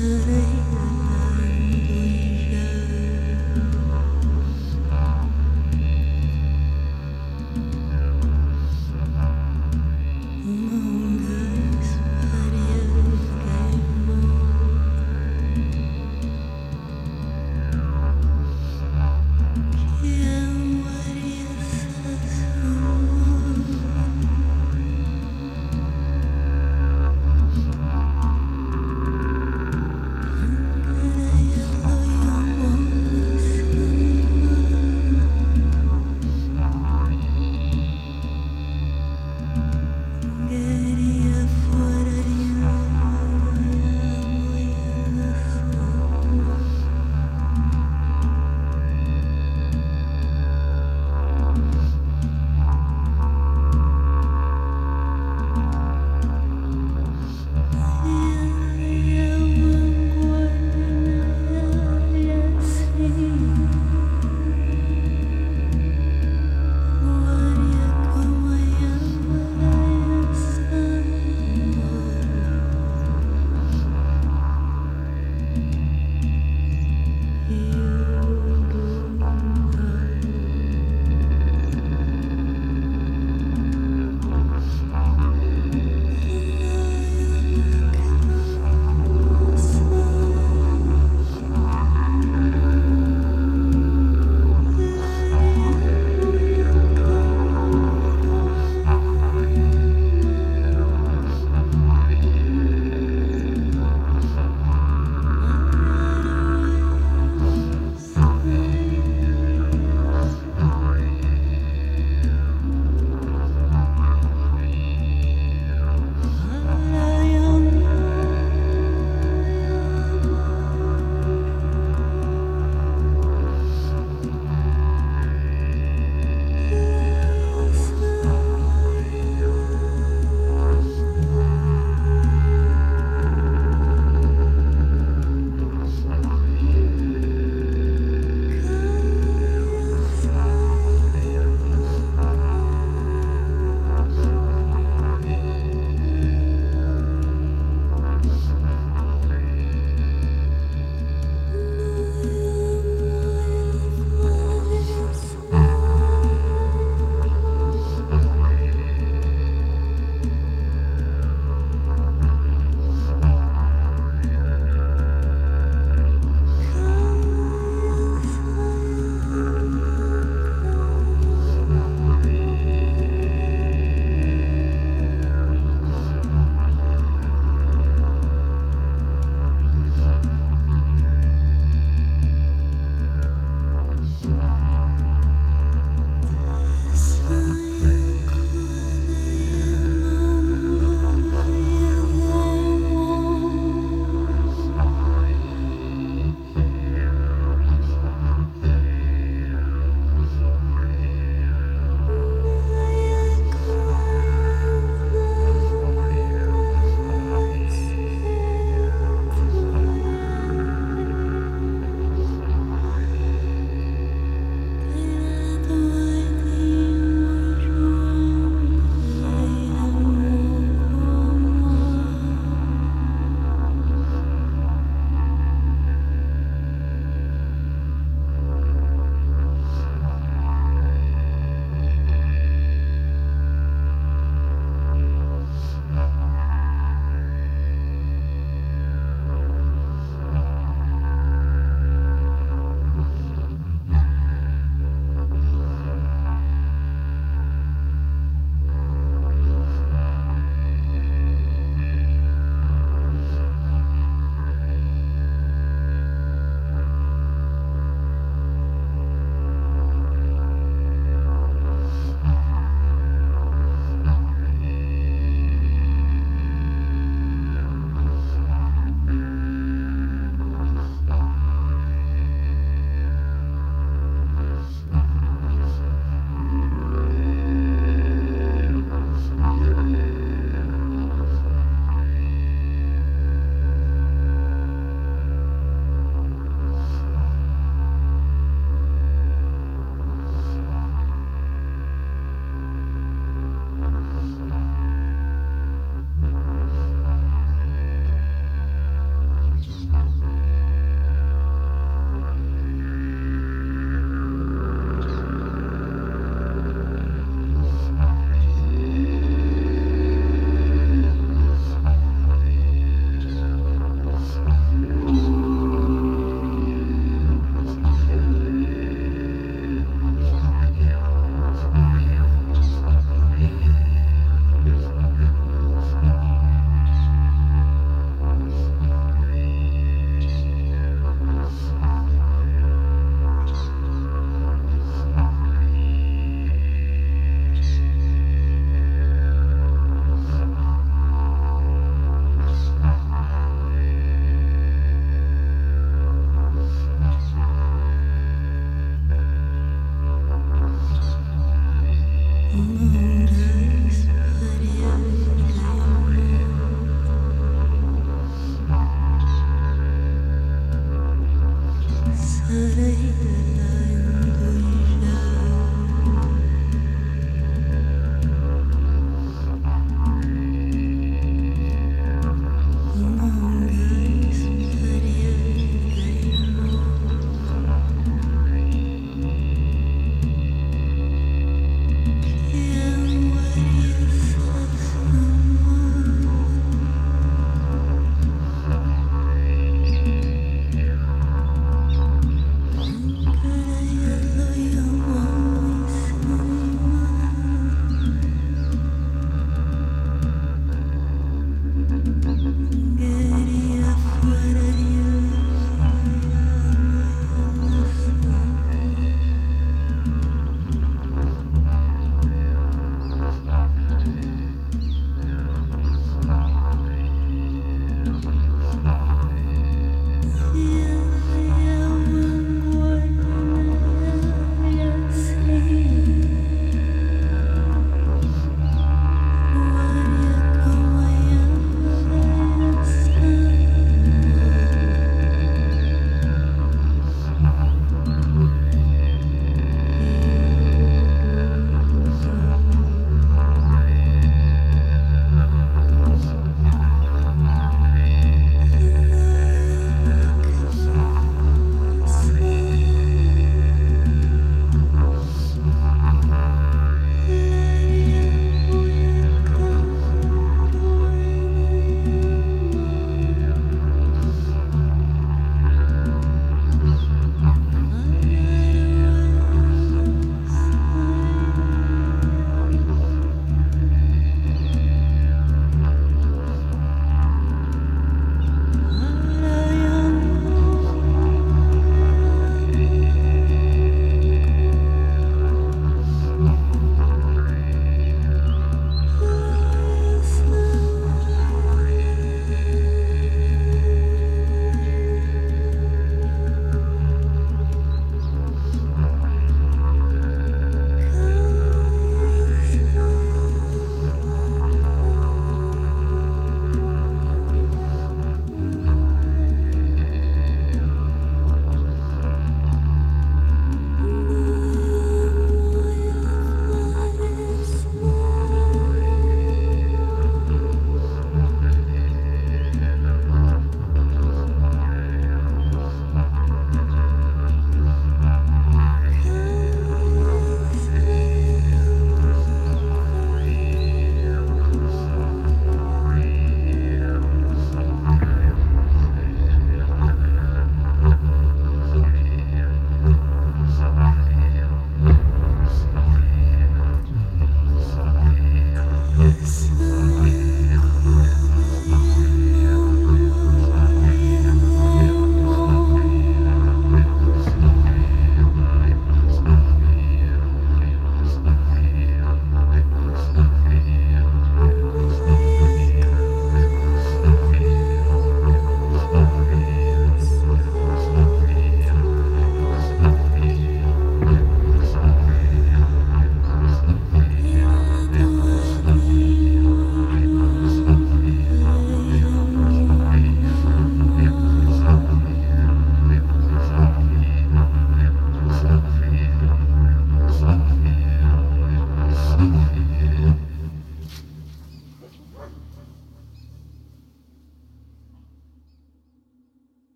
mm-hmm.